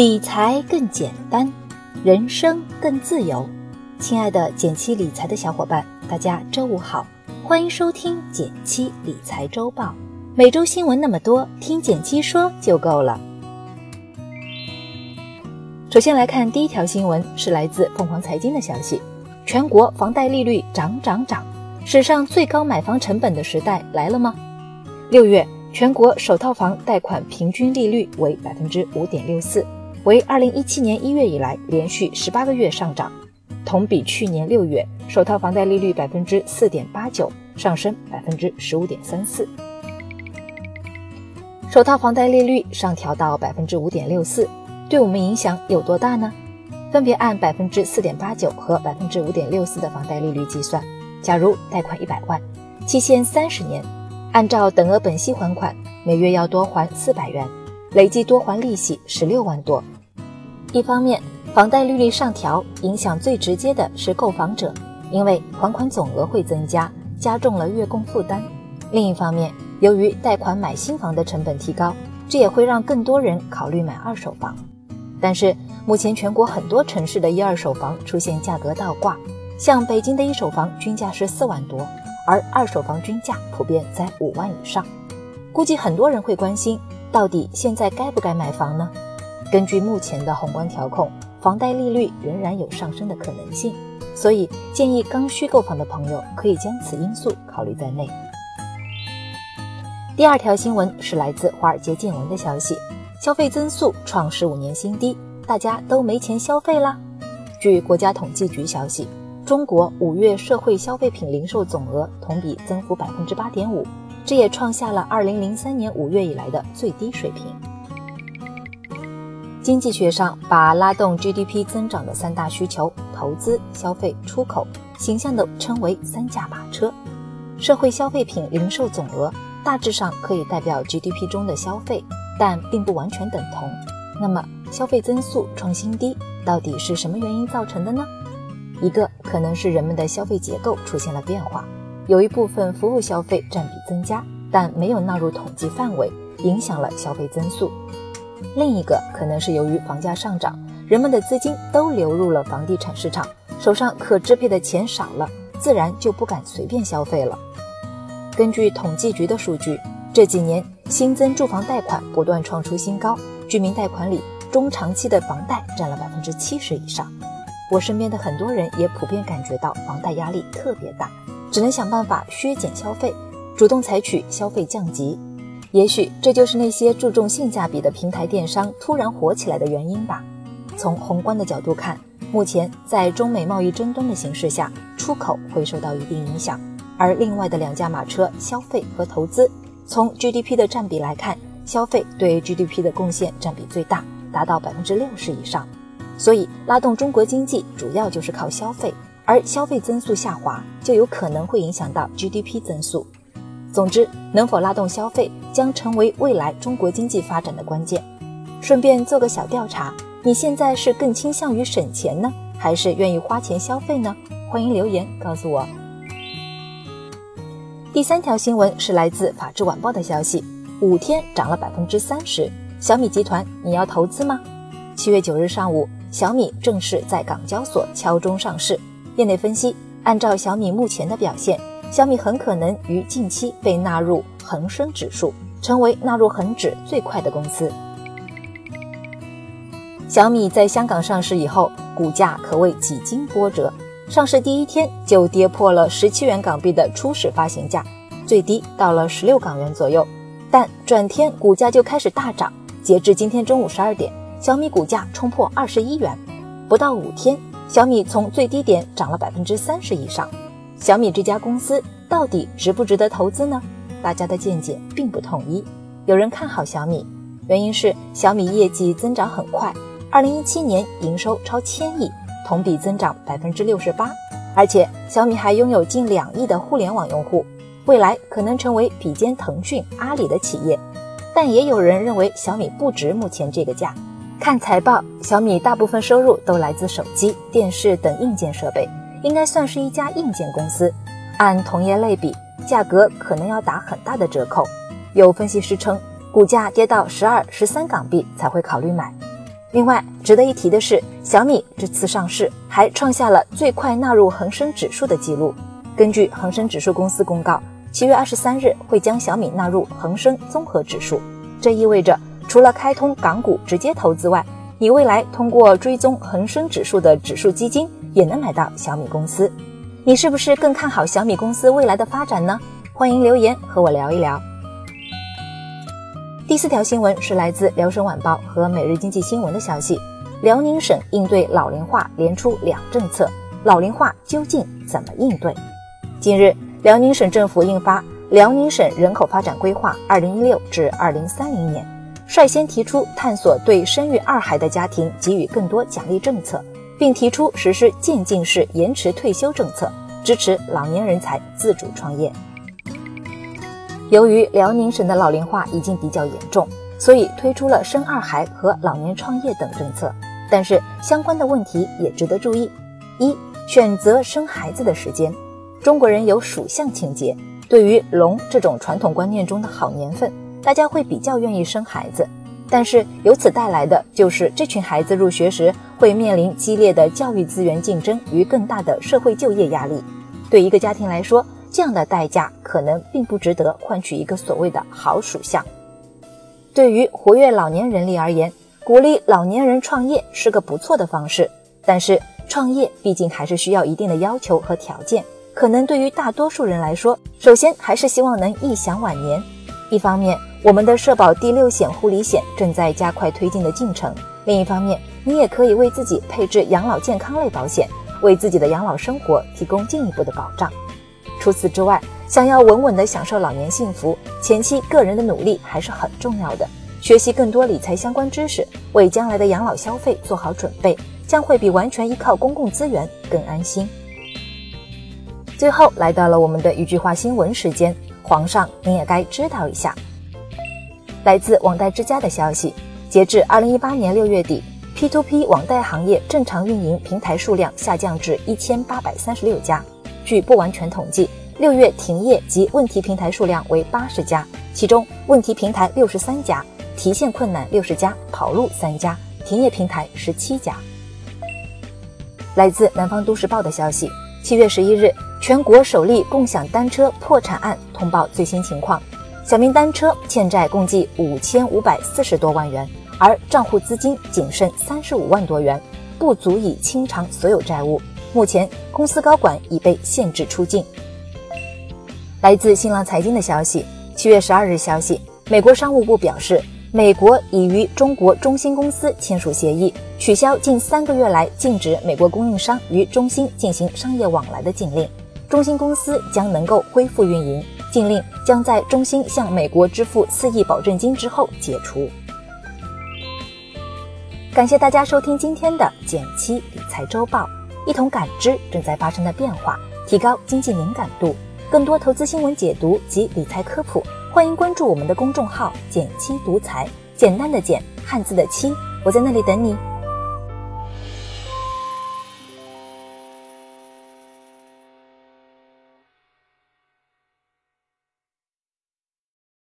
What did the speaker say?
理财更简单，人生更自由。亲爱的减七理财的小伙伴，大家周五好，欢迎收听减七理财周报。每周新闻那么多，听减七说就够了。首先来看第一条新闻，是来自凤凰财经的消息：全国房贷利率涨涨涨，史上最高买房成本的时代来了吗？六月，全国首套房贷款平均利率为百分之五点六四。为二零一七年一月以来连续十八个月上涨，同比去年六月首套房贷利率百分之四点八九，上升百分之十五点三四。首套房贷利率上调到百分之五点六四，对我们影响有多大呢？分别按百分之四点八九和百分之五点六四的房贷利率计算，假如贷款一百万，期限三十年，按照等额本息还款，每月要多还四百元。累计多还利息十六万多。一方面，房贷利率上调影响最直接的是购房者，因为还款总额会增加，加重了月供负担；另一方面，由于贷款买新房的成本提高，这也会让更多人考虑买二手房。但是，目前全国很多城市的一二手房出现价格倒挂，像北京的一手房均价是四万多，而二手房均价普遍在五万以上。估计很多人会关心。到底现在该不该买房呢？根据目前的宏观调控，房贷利率仍然有上升的可能性，所以建议刚需购房的朋友可以将此因素考虑在内。第二条新闻是来自华尔街见闻的消息：消费增速创十五年新低，大家都没钱消费啦。据国家统计局消息，中国五月社会消费品零售总额同比增幅百分之八点五。这也创下了二零零三年五月以来的最低水平。经济学上把拉动 GDP 增长的三大需求——投资、消费、出口，形象地称为“三驾马车”。社会消费品零售总额大致上可以代表 GDP 中的消费，但并不完全等同。那么，消费增速创新低，到底是什么原因造成的呢？一个可能是人们的消费结构出现了变化。有一部分服务消费占比增加，但没有纳入统计范围，影响了消费增速。另一个可能是由于房价上涨，人们的资金都流入了房地产市场，手上可支配的钱少了，自然就不敢随便消费了。根据统计局的数据，这几年新增住房贷款不断创出新高，居民贷款里中长期的房贷占了百分之七十以上。我身边的很多人也普遍感觉到房贷压力特别大。只能想办法削减消费，主动采取消费降级。也许这就是那些注重性价比的平台电商突然火起来的原因吧。从宏观的角度看，目前在中美贸易争端的形势下，出口会受到一定影响。而另外的两驾马车消费和投资，从 GDP 的占比来看，消费对 GDP 的贡献占比最大，达到百分之六十以上。所以拉动中国经济主要就是靠消费。而消费增速下滑，就有可能会影响到 GDP 增速。总之，能否拉动消费，将成为未来中国经济发展的关键。顺便做个小调查，你现在是更倾向于省钱呢，还是愿意花钱消费呢？欢迎留言告诉我。第三条新闻是来自法制晚报的消息：五天涨了百分之三十，小米集团，你要投资吗？七月九日上午，小米正式在港交所敲钟上市。业内分析，按照小米目前的表现，小米很可能于近期被纳入恒生指数，成为纳入恒指最快的公司。小米在香港上市以后，股价可谓几经波折，上市第一天就跌破了十七元港币的初始发行价，最低到了十六港元左右，但转天股价就开始大涨，截至今天中午十二点，小米股价冲破二十一元，不到五天。小米从最低点涨了百分之三十以上，小米这家公司到底值不值得投资呢？大家的见解并不统一。有人看好小米，原因是小米业绩增长很快，二零一七年营收超千亿，同比增长百分之六十八，而且小米还拥有近两亿的互联网用户，未来可能成为比肩腾讯、阿里的企业。但也有人认为小米不值目前这个价。看财报，小米大部分收入都来自手机、电视等硬件设备，应该算是一家硬件公司。按同业类比，价格可能要打很大的折扣。有分析师称，股价跌到十二、十三港币才会考虑买。另外，值得一提的是，小米这次上市还创下了最快纳入恒生指数的记录。根据恒生指数公司公告，七月二十三日会将小米纳入恒生综合指数。这意味着，除了开通港股直接投资外，你未来通过追踪恒生指数的指数基金也能买到小米公司。你是不是更看好小米公司未来的发展呢？欢迎留言和我聊一聊。第四条新闻是来自辽沈晚报和每日经济新闻的消息：辽宁省应对老龄化连出两政策，老龄化究竟怎么应对？近日，辽宁省政府印发《辽宁省人口发展规划（二零一六至二零三零年）》，率先提出探索对生育二孩的家庭给予更多奖励政策，并提出实施渐进式延迟退休政策，支持老年人才自主创业。由于辽宁省的老龄化已经比较严重，所以推出了生二孩和老年创业等政策。但是相关的问题也值得注意：一、选择生孩子的时间。中国人有属相情节，对于龙这种传统观念中的好年份，大家会比较愿意生孩子。但是由此带来的就是这群孩子入学时会面临激烈的教育资源竞争与更大的社会就业压力。对一个家庭来说，这样的代价可能并不值得换取一个所谓的好属相。对于活跃老年人力而言，鼓励老年人创业是个不错的方式。但是创业毕竟还是需要一定的要求和条件，可能对于大多数人来说，首先还是希望能一享晚年。一方面，我们的社保第六险护理险正在加快推进的进程；另一方面，你也可以为自己配置养老健康类保险，为自己的养老生活提供进一步的保障。除此之外，想要稳稳地享受老年幸福，前期个人的努力还是很重要的。学习更多理财相关知识，为将来的养老消费做好准备，将会比完全依靠公共资源更安心。最后来到了我们的一句话新闻时间，皇上您也该知道一下。来自网贷之家的消息，截至二零一八年六月底，P2P 网贷行业正常运营平台数量下降至一千八百三十六家。据不完全统计，六月停业及问题平台数量为八十家，其中问题平台六十三家，提现困难六十家，跑路三家，停业平台十七家。来自南方都市报的消息，七月十一日，全国首例共享单车破产案通报最新情况，小明单车欠债共计五千五百四十多万元，而账户资金仅剩三十五万多元，不足以清偿所有债务。目前，公司高管已被限制出境。来自新浪财经的消息，七月十二日消息，美国商务部表示，美国已与中国中兴公司签署协议，取消近三个月来禁止美国供应商与中兴进行商业往来的禁令，中兴公司将能够恢复运营。禁令将在中兴向美国支付四亿保证金之后解除。感谢大家收听今天的减七理财周报。一同感知正在发生的变化，提高经济敏感度。更多投资新闻解读及理财科普，欢迎关注我们的公众号“简七独裁”，简单的简，汉字的七，我在那里等你。